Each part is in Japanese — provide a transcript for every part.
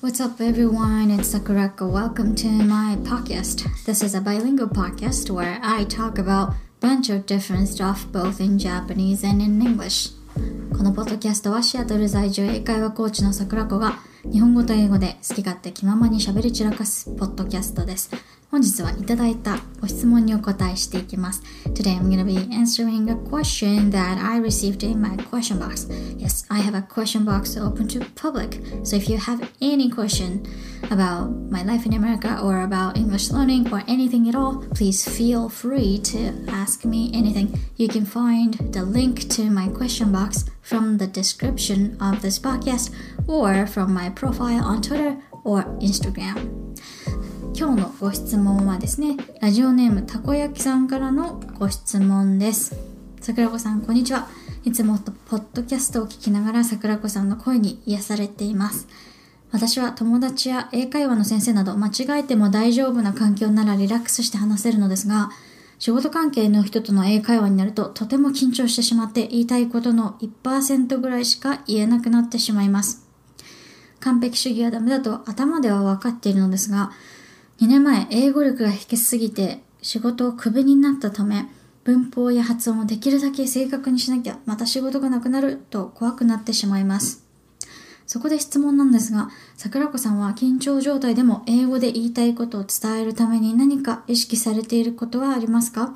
What's up, everyone? It's Sakurako. Welcome to my podcast. This is a bilingual podcast where I talk about bunch of different stuff both in Japanese and in English. このポッドキャストはシアトル在住英会話コーチの桜子が 日本語と英語で好き勝手気ままに喋り散らかすポッドキャストです。本日はいただいたご質問にお答えしていきます。Today I'm gonna be answering a question that I received in my question box. Yes, I have a question box open to public. So if you have any question about my life in America or about English learning or anything at all, please feel free to ask me anything. You can find the link to my question box from the description of this podcast or from my profile on Twitter or Instagram. 今日のご質問はですね、ラジオネームたこ焼きさんからのご質問です。桜子さん、こんにちは。いつもポッドキャストを聞きながら桜子さんの声に癒されています。私は友達や英会話の先生など間違えても大丈夫な環境ならリラックスして話せるのですが、仕事関係の人との英会話になるととても緊張してしまって言いたいことの1%ぐらいしか言えなくなってしまいます。完璧主義はダメだと頭では分かっているのですが、2年前、英語力が低すぎて仕事をクビになったため、文法や発音をできるだけ正確にしなきゃ、また仕事がなくなると怖くなってしまいます。そこで質問なんですが、桜子さんは緊張状態でも英語で言いたいことを伝えるために何か意識されていることはありますか？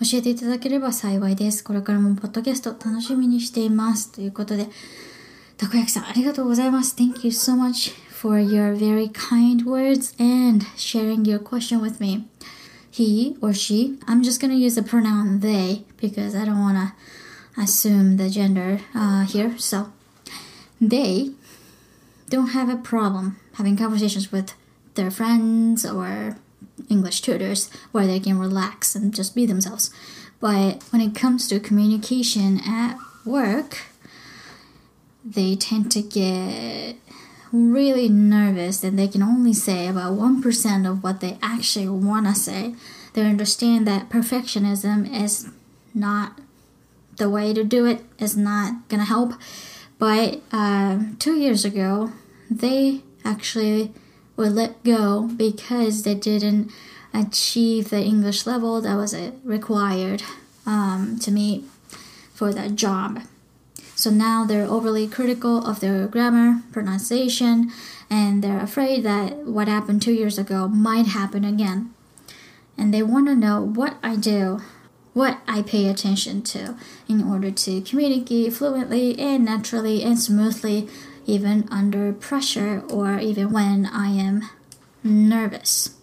教えていただければ幸いです。これからもポッドキャスト楽しみにしています。ということで、たこ焼きさんありがとうございます。Thank you so much for your very kind words and sharing your question with me. He or she, I'm just to use the pronoun they because I don't want to assume the gender uh, here. So, they don't have a problem having conversations with their friends or English tutors where they can relax and just be themselves. But when it comes to communication at work, they tend to get really nervous and they can only say about 1% of what they actually want to say. They understand that perfectionism is not the way to do it, is not going to help. But uh, two years ago, they actually were let go because they didn't achieve the English level that was required um, to meet for that job. So now they're overly critical of their grammar, pronunciation, and they're afraid that what happened two years ago might happen again. And they want to know what I do, what I pay attention to in order to communicate fluently and naturally and smoothly, even under pressure or even when I am nervous.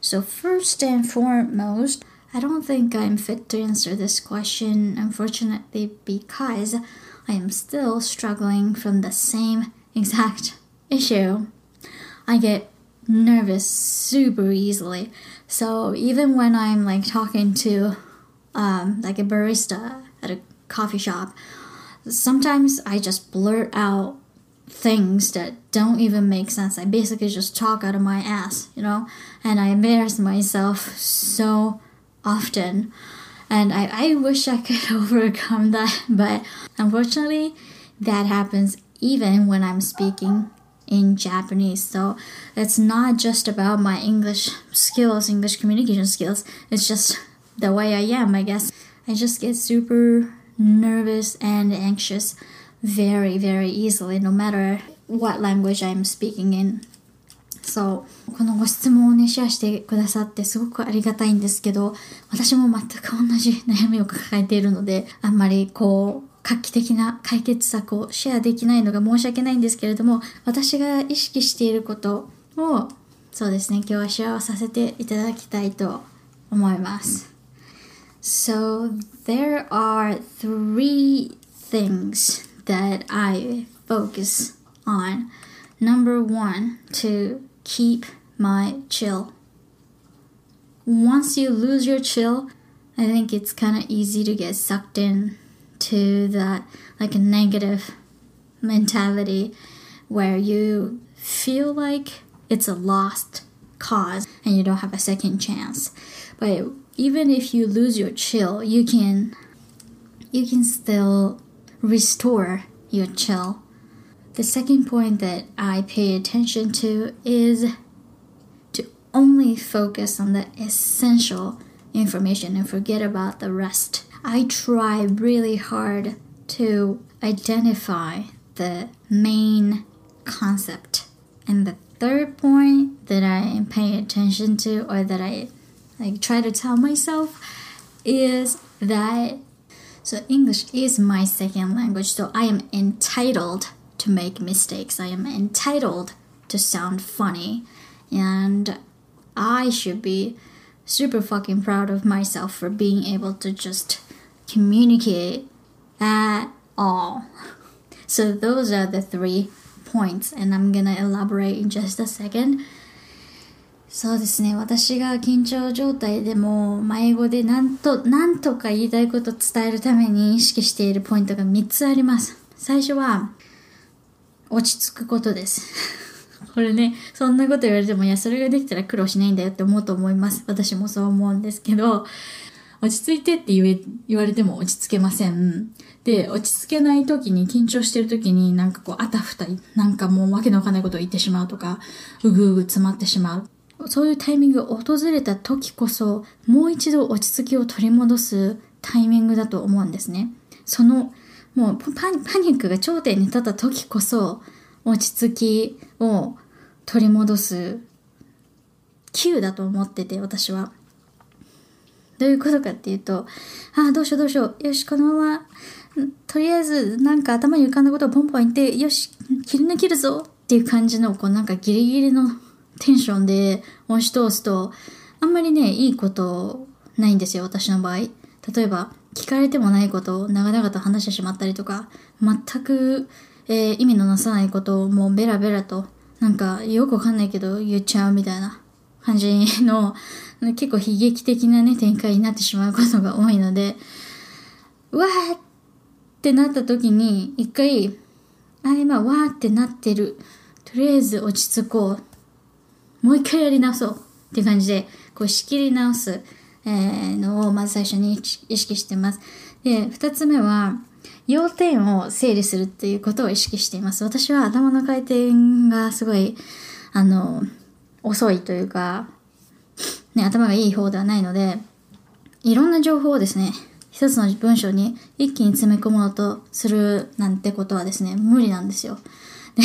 So, first and foremost, I don't think I'm fit to answer this question, unfortunately, because I am still struggling from the same exact issue. I get nervous super easily. So even when I'm like talking to um, like a barista at a coffee shop, sometimes I just blurt out things that don't even make sense. I basically just talk out of my ass, you know, and I embarrass myself so often. And I, I wish I could overcome that, but unfortunately, that happens even when I'm speaking in Japanese. So it's not just about my English skills, English communication skills, it's just the way I am, I guess. I just get super nervous and anxious very, very easily, no matter what language I'm speaking in. そう。このご質問をねシェアしてくださってすごくありがたいんですけど私も全く同じ悩みを抱えているのであんまりこう画期的な解決策をシェアできないのが申し訳ないんですけれども私が意識していることをそうですね今日はシェアをさせていただきたいと思います。So there are three things that I focus on. Number one to keep my chill. Once you lose your chill, I think it's kind of easy to get sucked in to that like a negative mentality where you feel like it's a lost cause and you don't have a second chance. But even if you lose your chill, you can you can still restore your chill. The second point that I pay attention to is to only focus on the essential information and forget about the rest. I try really hard to identify the main concept. And the third point that I pay attention to or that I like try to tell myself is that so English is my second language, so I am entitled to make mistakes. I am entitled to sound funny and I should be super fucking proud of myself for being able to just communicate at all. So those are the three points, and I'm gonna elaborate in just a second. そうですね。私が緊張状態でも、英語でなんと、なんとか言いたいことを伝えるために意識しているポイントが3つあります。最初は、 落ち着くことです。これね、そんなこと言われても、いや、それができたら苦労しないんだよって思うと思います。私もそう思うんですけど、落ち着いてって言え、言われても落ち着けません。で、落ち着けない時に、緊張してる時になんかこう、あたふた、なんかもうわけのわかんないことを言ってしまうとか、うぐうぐ詰まってしまう。そういうタイミングが訪れた時こそ、もう一度落ち着きを取り戻すタイミングだと思うんですね。その、もうパニックが頂点に立った時こそ、落ち着きを取り戻す Q だと思ってて、私は。どういうことかっていうと、ああ、どうしようどうしよう。よし、このまま、とりあえず、なんか頭に浮かんだことをポンポン言って、よし、切り抜けるぞっていう感じの、こうなんかギリギリのテンションで押し通すと、あんまりね、いいことないんですよ、私の場合。例えば、聞かれてもないことを長々と話してしまったりとか、全く、えー、意味のなさないことをもうベラベラと、なんかよくわかんないけど言っちゃうみたいな感じの 結構悲劇的なね、展開になってしまうことが多いので、わーってなった時に、一回、あ、今、わーってなってる。とりあえず落ち着こう。もう一回やり直そうって感じで、こう仕切り直す、えー、のをまず最初に意識してます。で、二つ目は、要点を整理するっていうことを意識しています。私は頭の回転がすごい、あの、遅いというか、ね、頭がいい方ではないので、いろんな情報をですね、一つの文章に一気に詰め込もうとするなんてことはですね、無理なんですよ。で、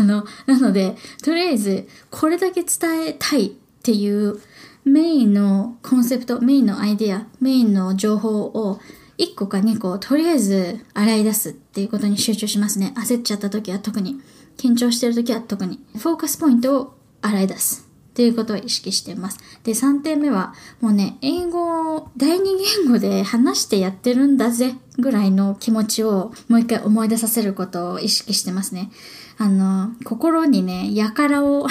あの、なので、とりあえず、これだけ伝えたいっていうメインのコンセプト、メインのアイデア、メインの情報を1個か2個、とりあえず洗い出すっていうことに集中しますね。焦っちゃった時は特に。緊張してる時は特に。フォーカスポイントを洗い出す。っていうことを意識してます。で、3点目は、もうね、英語を第二言語で話してやってるんだぜぐらいの気持ちをもう一回思い出させることを意識してますね。あの、心にね、やからを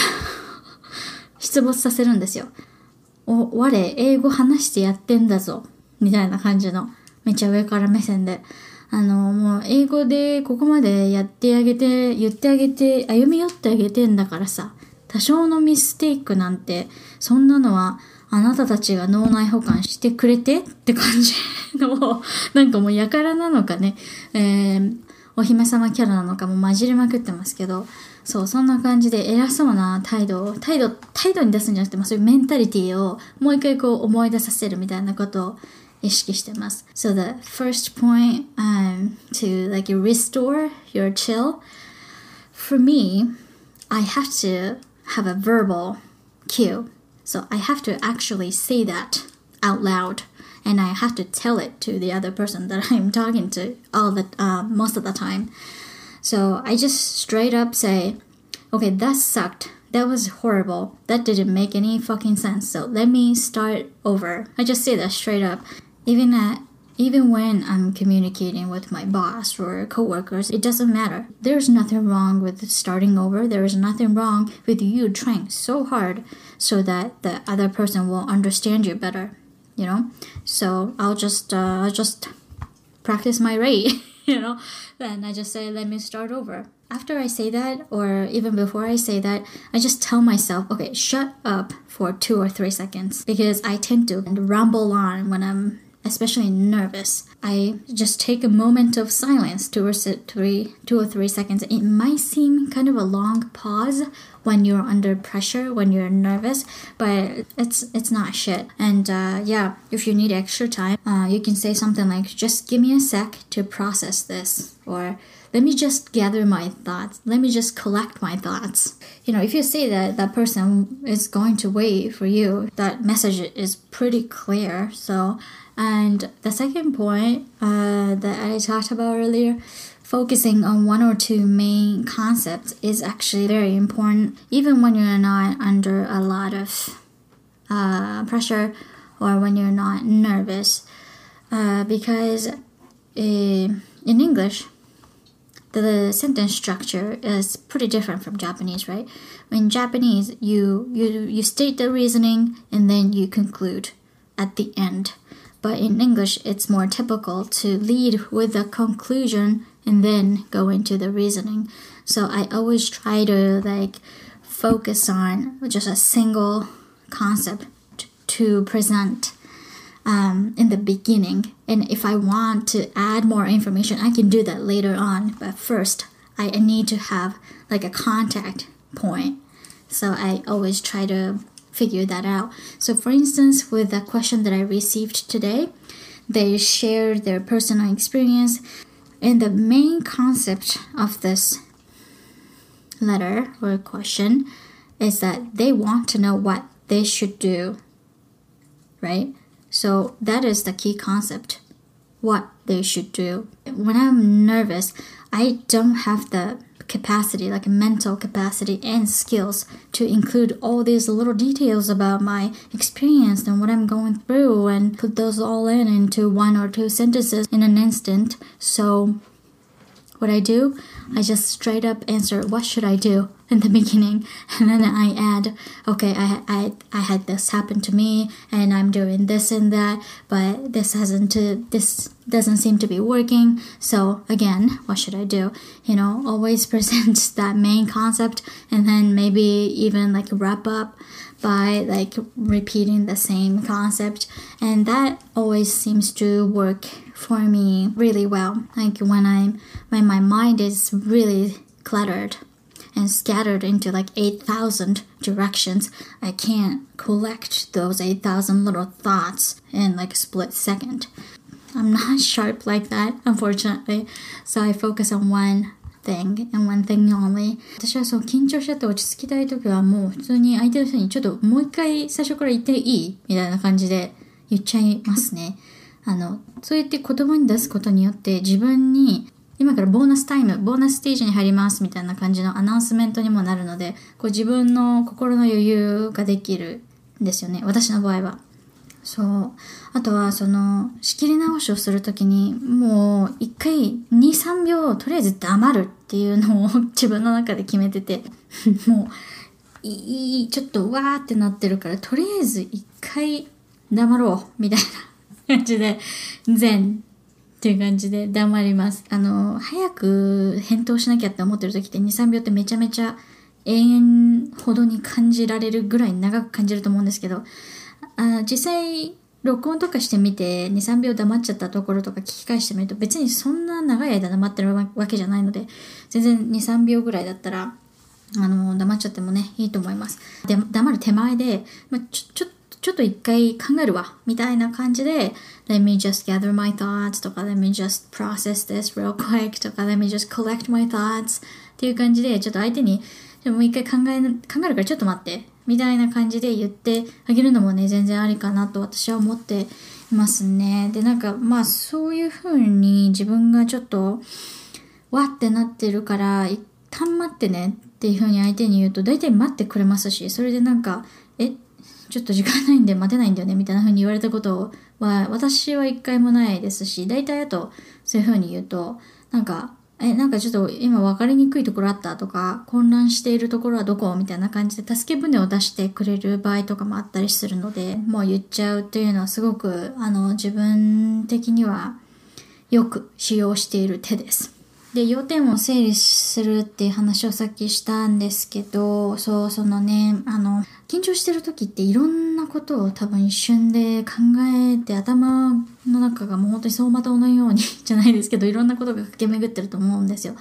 出没させるんですよ。お、我、英語話してやってんだぞ。みたいな感じの、めっちゃ上から目線で。あの、もう英語でここまでやってあげて、言ってあげて、歩み寄ってあげてんだからさ、多少のミステイクなんて、そんなのはあなたたちが脳内保管してくれてって感じの、なんかもうやからなのかね、えー、お姫様キャラなのかも混じりまくってますけど、そう、そんな感じで偉そうな態度を、態度、態度に出すんじゃなくて、まあ、そういうメンタリティをもう一回こう思い出させるみたいなことを意識してます。So the first point um, to like restore your chill, for me, I have to have a verbal cue. So I have to actually say that out loud and I have to tell it to the other person that I'm talking to all the uh, most of the time. So I just straight up say, "Okay, that sucked. That was horrible. That didn't make any fucking sense. So let me start over." I just say that straight up. Even at even when I'm communicating with my boss or coworkers, it doesn't matter. There's nothing wrong with starting over. There is nothing wrong with you trying so hard so that the other person will understand you better. You know, so I'll just uh, I'll just practice my rate. you know, then I just say let me start over. after I say that, or even before I say that, I just tell myself, okay, shut up for two or three seconds because I tend to ramble on when I'm especially nervous. I just take a moment of silence, two or three, two or three seconds. It might seem kind of a long pause when you're under pressure, when you're nervous, but it's it's not shit. And uh, yeah, if you need extra time, uh, you can say something like, "Just give me a sec to process this," or let me just gather my thoughts let me just collect my thoughts you know if you say that that person is going to wait for you that message is pretty clear so and the second point uh, that i talked about earlier focusing on one or two main concepts is actually very important even when you're not under a lot of uh, pressure or when you're not nervous uh, because uh, in english the sentence structure is pretty different from Japanese, right? In Japanese, you you you state the reasoning and then you conclude at the end. But in English, it's more typical to lead with the conclusion and then go into the reasoning. So I always try to like focus on just a single concept to present um, in the beginning. And if I want to add more information, I can do that later on. But first, I need to have like a contact point. So I always try to figure that out. So, for instance, with the question that I received today, they shared their personal experience. And the main concept of this letter or question is that they want to know what they should do, right? So that is the key concept what they should do. When I'm nervous, I don't have the capacity, like mental capacity and skills to include all these little details about my experience and what I'm going through and put those all in into one or two sentences in an instant. So what I do, I just straight up answer, what should I do in the beginning? And then I add, okay, I, I, I had this happen to me and I'm doing this and that, but this hasn't, to, this doesn't seem to be working. So again, what should I do? You know, always present that main concept and then maybe even like wrap up by like repeating the same concept and that always seems to work for me really well like when i'm when my mind is really cluttered and scattered into like 8000 directions i can't collect those 8000 little thoughts in like a split second i'm not sharp like that unfortunately so i focus on one thing and one thing only 私はそう緊張しちゃって落ち着きたい時はもう普通に相手の人にちょっともう一回最初から言っていいみたいな感じで言っちゃいますね。 あの、そうやって言葉に出すことによって自分に今からボーナスタイム、ボーナスステージに入りますみたいな感じのアナウンスメントにもなるので、こう自分の心の余裕ができるんですよね。私の場合は。そう。あとは、その、仕切り直しをするときに、もう、一回、2、3秒、とりあえず黙るっていうのを自分の中で決めてて、もう、いい、ちょっとわーってなってるから、とりあえず一回黙ろう、みたいな感じで、全っていう感じで黙ります。あの、早く返答しなきゃって思ってる時って2、3秒ってめちゃめちゃ永遠ほどに感じられるぐらい長く感じると思うんですけど、あ実際録音とかしてみて23秒黙っちゃったところとか聞き返してみると別にそんな長い間黙ってるわけじゃないので全然23秒ぐらいだったらあの黙っちゃってもねいいと思いますで黙る手前で、まあ、ちょちょちょっと一回考えるわみたいな感じで Let me just gather my thoughts とか Let me just process this real quick とか Let me just collect my thoughts っていう感じでちょっと相手にでもう一回考え考えるからちょっと待ってみたいな感じで言ってあげるのもね、全然ありかなと私は思っていますね。で、なんか、まあ、そういう風に自分がちょっと、わってなってるから、一旦待ってねっていう風に相手に言うと、大体待ってくれますし、それでなんか、え、ちょっと時間ないんで待てないんだよねみたいな風に言われたことは、私は一回もないですし、大体あと、そういう風に言うと、なんか、え、なんかちょっと今分かりにくいところあったとか、混乱しているところはどこ？みたいな感じで助け舟を出してくれる場合とかもあったりするので、もう言っちゃうっていうのはすごく、あの、自分的にはよく使用している手です。で、要点を整理するっていう話をさっきしたんですけど、そう、そのね、あの、緊張してる時っていろんなことを多分一瞬で考えて頭の中がもう本当に走馬灯のように じゃないですけど、いろんなことが駆け巡ってると思うんですよ。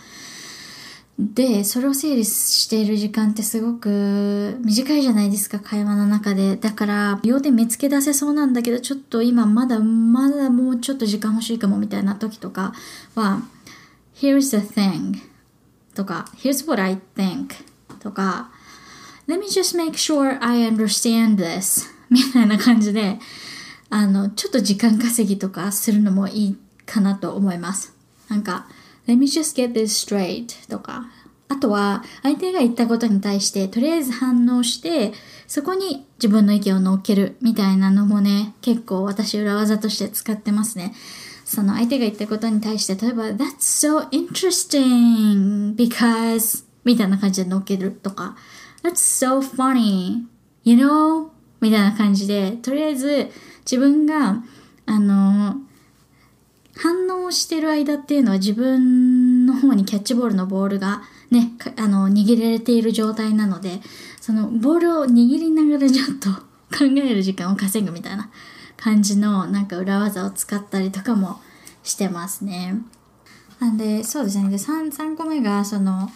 で、それを整理している時間ってすごく短いじゃないですか、会話の中で。だから、要点見つけ出せそうなんだけど、ちょっと今まだまだもうちょっと時間欲しいかもみたいな時とかは、here's the thing とか here's what I think とか let me just make sure I understand this みたいな感じであのちょっと時間稼ぎとかするのもいいかなと思います。なんか let me just get this straight とか。あとは相手が言ったことに対してとりあえず反応してそこに自分の意見を乗っけるみたいなのもね結構私裏技として使ってますね。その相手が言ったことに対して、例えば、That's so interesting because みたいな感じで乗っけるとか、That's so funny, you know? みたいな感じで、とりあえず自分が、あの、反応してる間っていうのは自分の方にキャッチボールのボールがね、あの、握られている状態なので、そのボールを握りながらちょっと考える時間を稼ぐみたいな感じのなんか裏技を使ったりとかもしてますね。なんで、そうですね。で、3, 3個目が、その、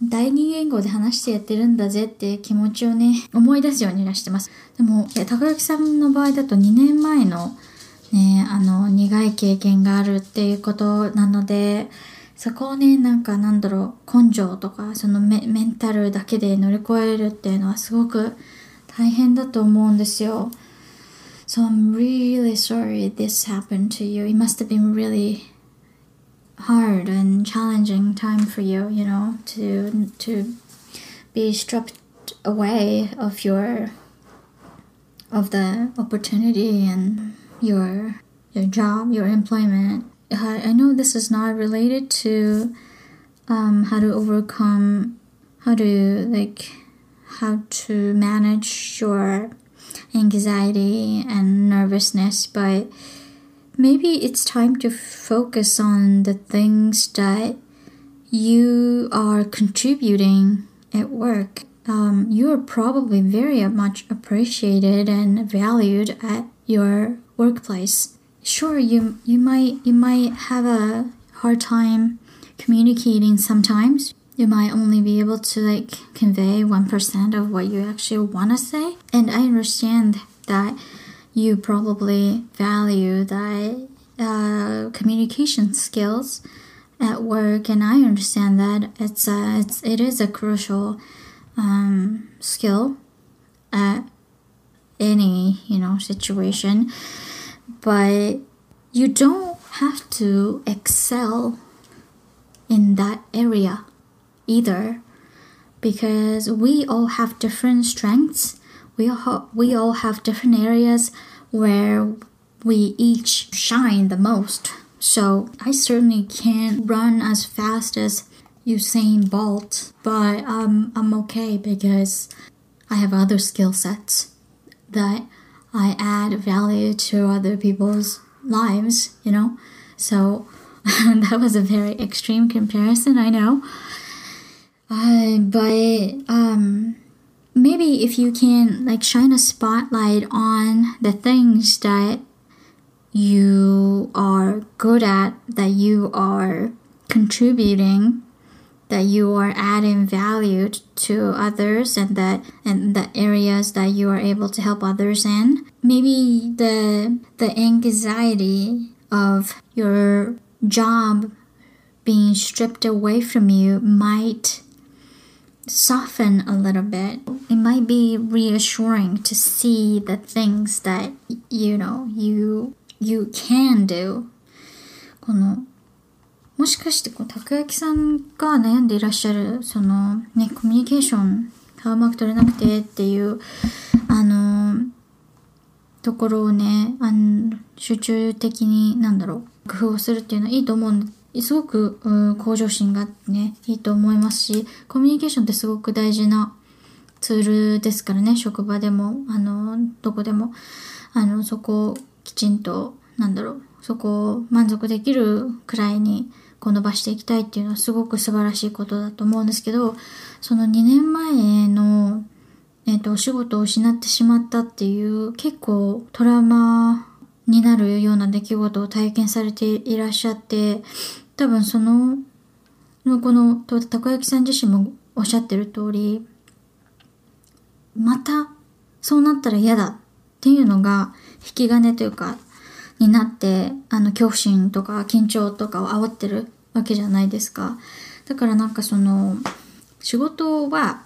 第二言語で話してやってるんだぜって気持ちをね、思い出すようにしてます。でも、たこ焼きさんの場合だと2年前のね、あの、苦い経験があるっていうことなので、そこをね、なんかなんだろう、根性とか、そのメメンタルだけで乗り越えるっていうのはすごく大変だと思うんですよ。So I'm really sorry this happened to you. It must have been really hard and challenging time for you, you know, to to be stripped away of your of the opportunity and your your job, your employment. I, know this is not related to um, how to overcome, how to like, how to manage your anxiety and nervousness, but maybe it's time to focus on the things that you are contributing at work. Um, you are probably very much appreciated and valued at your workplace. Sure, you you might you might have a hard time communicating sometimes you might only be able to like convey 1% of what you actually want to say. And I understand that you probably value that uh, communication skills at work, and I understand that it's a, it's it is a crucial um, skill at any you know situation, but you don't have to excel in that area either because we all have different strengths. We all, we all have different areas where we each shine the most. So I certainly can't run as fast as Usain Bolt, but um, I'm okay because I have other skill sets that I add value to other people's lives, you know? So that was a very extreme comparison, I know. Uh, but um, maybe if you can like shine a spotlight on the things that you are good at, that you are contributing, that you are adding value to others, and that and the areas that you are able to help others in. Maybe the the anxiety of your job being stripped away from you might soften a little bit. It might be reassuring to see the things that you know you you can do. このもしかしてこうたこ焼きさんが悩んでいらっしゃるそのねコミュニケーションがうまく取れなくてっていうあのところをねあの集中的になんだろう工夫をするっていうのはいいと思うんすごく、向上心がね、いいと思いますし、コミュニケーションってすごく大事なツールですからね、職場でも、あの、どこでも、あの、そこをきちんと、なんだろう、そこを満足できるくらいにこう伸ばしていきたいっていうのはすごく素晴らしいことだと思うんですけど、その2年前の、えっ、と、お仕事を失ってしまったっていう結構トラウマになるような出来事を体験されていらっしゃって、多分その、この、たこ焼きさん自身もおっしゃってる通り、またそうなったら嫌だっていうのが引き金というか、になって、あの、恐怖心とか緊張とかを煽ってるわけじゃないですか。だからなんかその、仕事は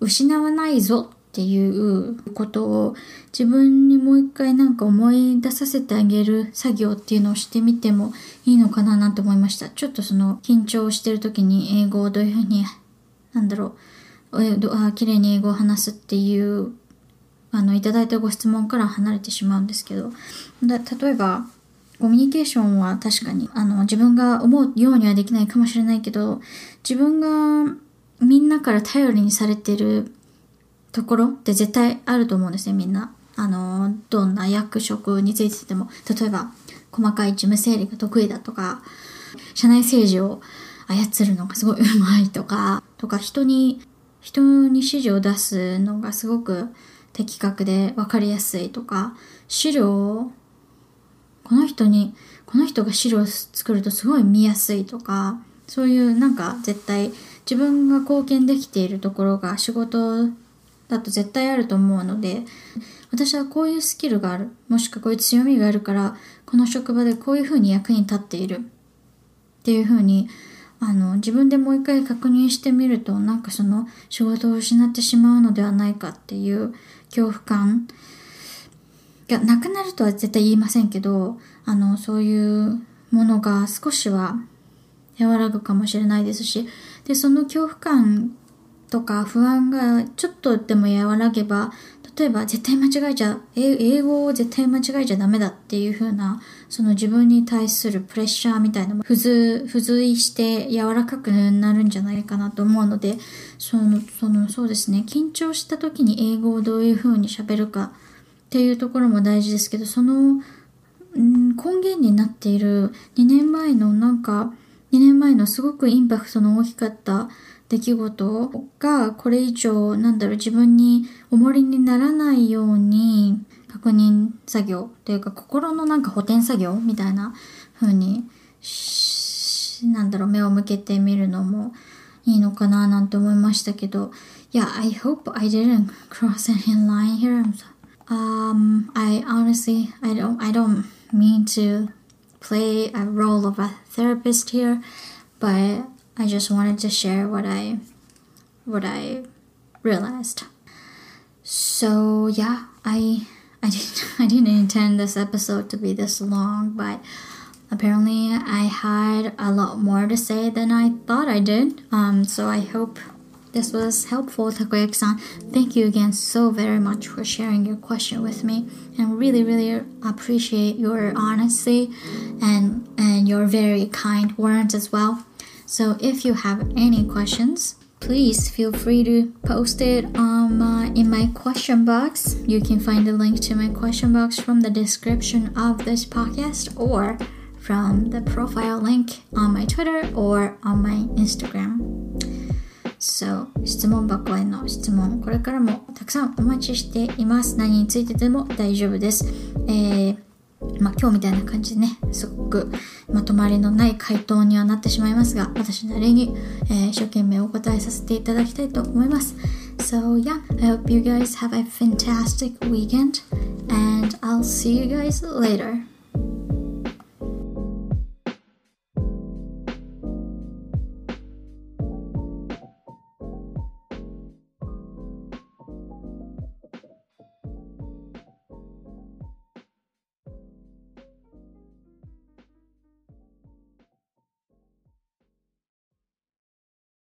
失わないぞっていうことを自分にもう一回なんか思い出させてあげる作業っていうのをしてみてもいいのかななんて思いました。ちょっとその緊張してる時に英語をどういうふうに、なんだろう、えあ綺麗に英語を話すっていうあの、いただいたご質問から離れてしまうんですけど、だ例えば、コミュニケーションは確かに、あの、自分が思うようにはできないかもしれないけど、自分がみんなから頼りにされてるところって絶対あると思うんですね、みんな。あの、どんな役職についてても、例えば、細かい事務整理が得意だとか、社内政治を操るのがすごい上手いとか、とか人に、人に指示を出すのがすごく的確で分かりやすいとか、資料を、この人に、この人が資料を作るとすごい見やすいとか、そういうなんか絶対自分が貢献できているところが仕事だと絶対あると思うので、私はこういうスキルがある、もしくはこういう強みがあるから、この職場でこういうふうに役に立っている。っていうふうに、あの、自分でもう一回確認してみると、なんかその仕事を失ってしまうのではないかっていう恐怖感がなくなるとは絶対言いませんけど、あの、そういうものが少しは和らぐかもしれないですし、で、その恐怖感とか不安がちょっとでも和らげば、例えば絶対間違えちゃ、英語を絶対間違えちゃダメだっていう風な、その自分に対するプレッシャーみたいなのも付随、して柔らかくなるんじゃないかなと思うので、その、その、そうですね、緊張した時に英語をどういう風に喋るかっていうところも大事ですけど、その、ん、根源になっている2年前のなんか、2年前のすごくインパクトの大きかった出来事がこれ以上なんだろう自分に重りにならないように確認作業というか心のなんか補填作業みたいな風になんだろう目を向けてみるのもいいのかななんて思いましたけど Yeah, I hope I didn't cross any line here. Um, I honestly, I don't, I don't mean to play a role of a therapist here, but I just wanted to share what I what I realized. So yeah, I I didn't I didn't intend this episode to be this long, but apparently I had a lot more to say than I thought I did. Um, so I hope this was helpful, Takoyaki-san. Thank you again so very much for sharing your question with me, and really, really appreciate your honesty and and your very kind words as well. So if you have any questions, please feel free to post it um, uh, in my question box. You can find the link to my question box from the description of this podcast or from the profile link on my Twitter or on my Instagram. So 質問箱への質問これからもたくさんお待ちしています何についてでも大丈夫です、えー まあ、今日みたいな感じでね、すごくまとまりのない回答にはなってしまいますが、私なりに、えー、一生懸命お答えさせていただきたいと思います。So yeah, I hope you guys have a fantastic weekend and I'll see you guys later.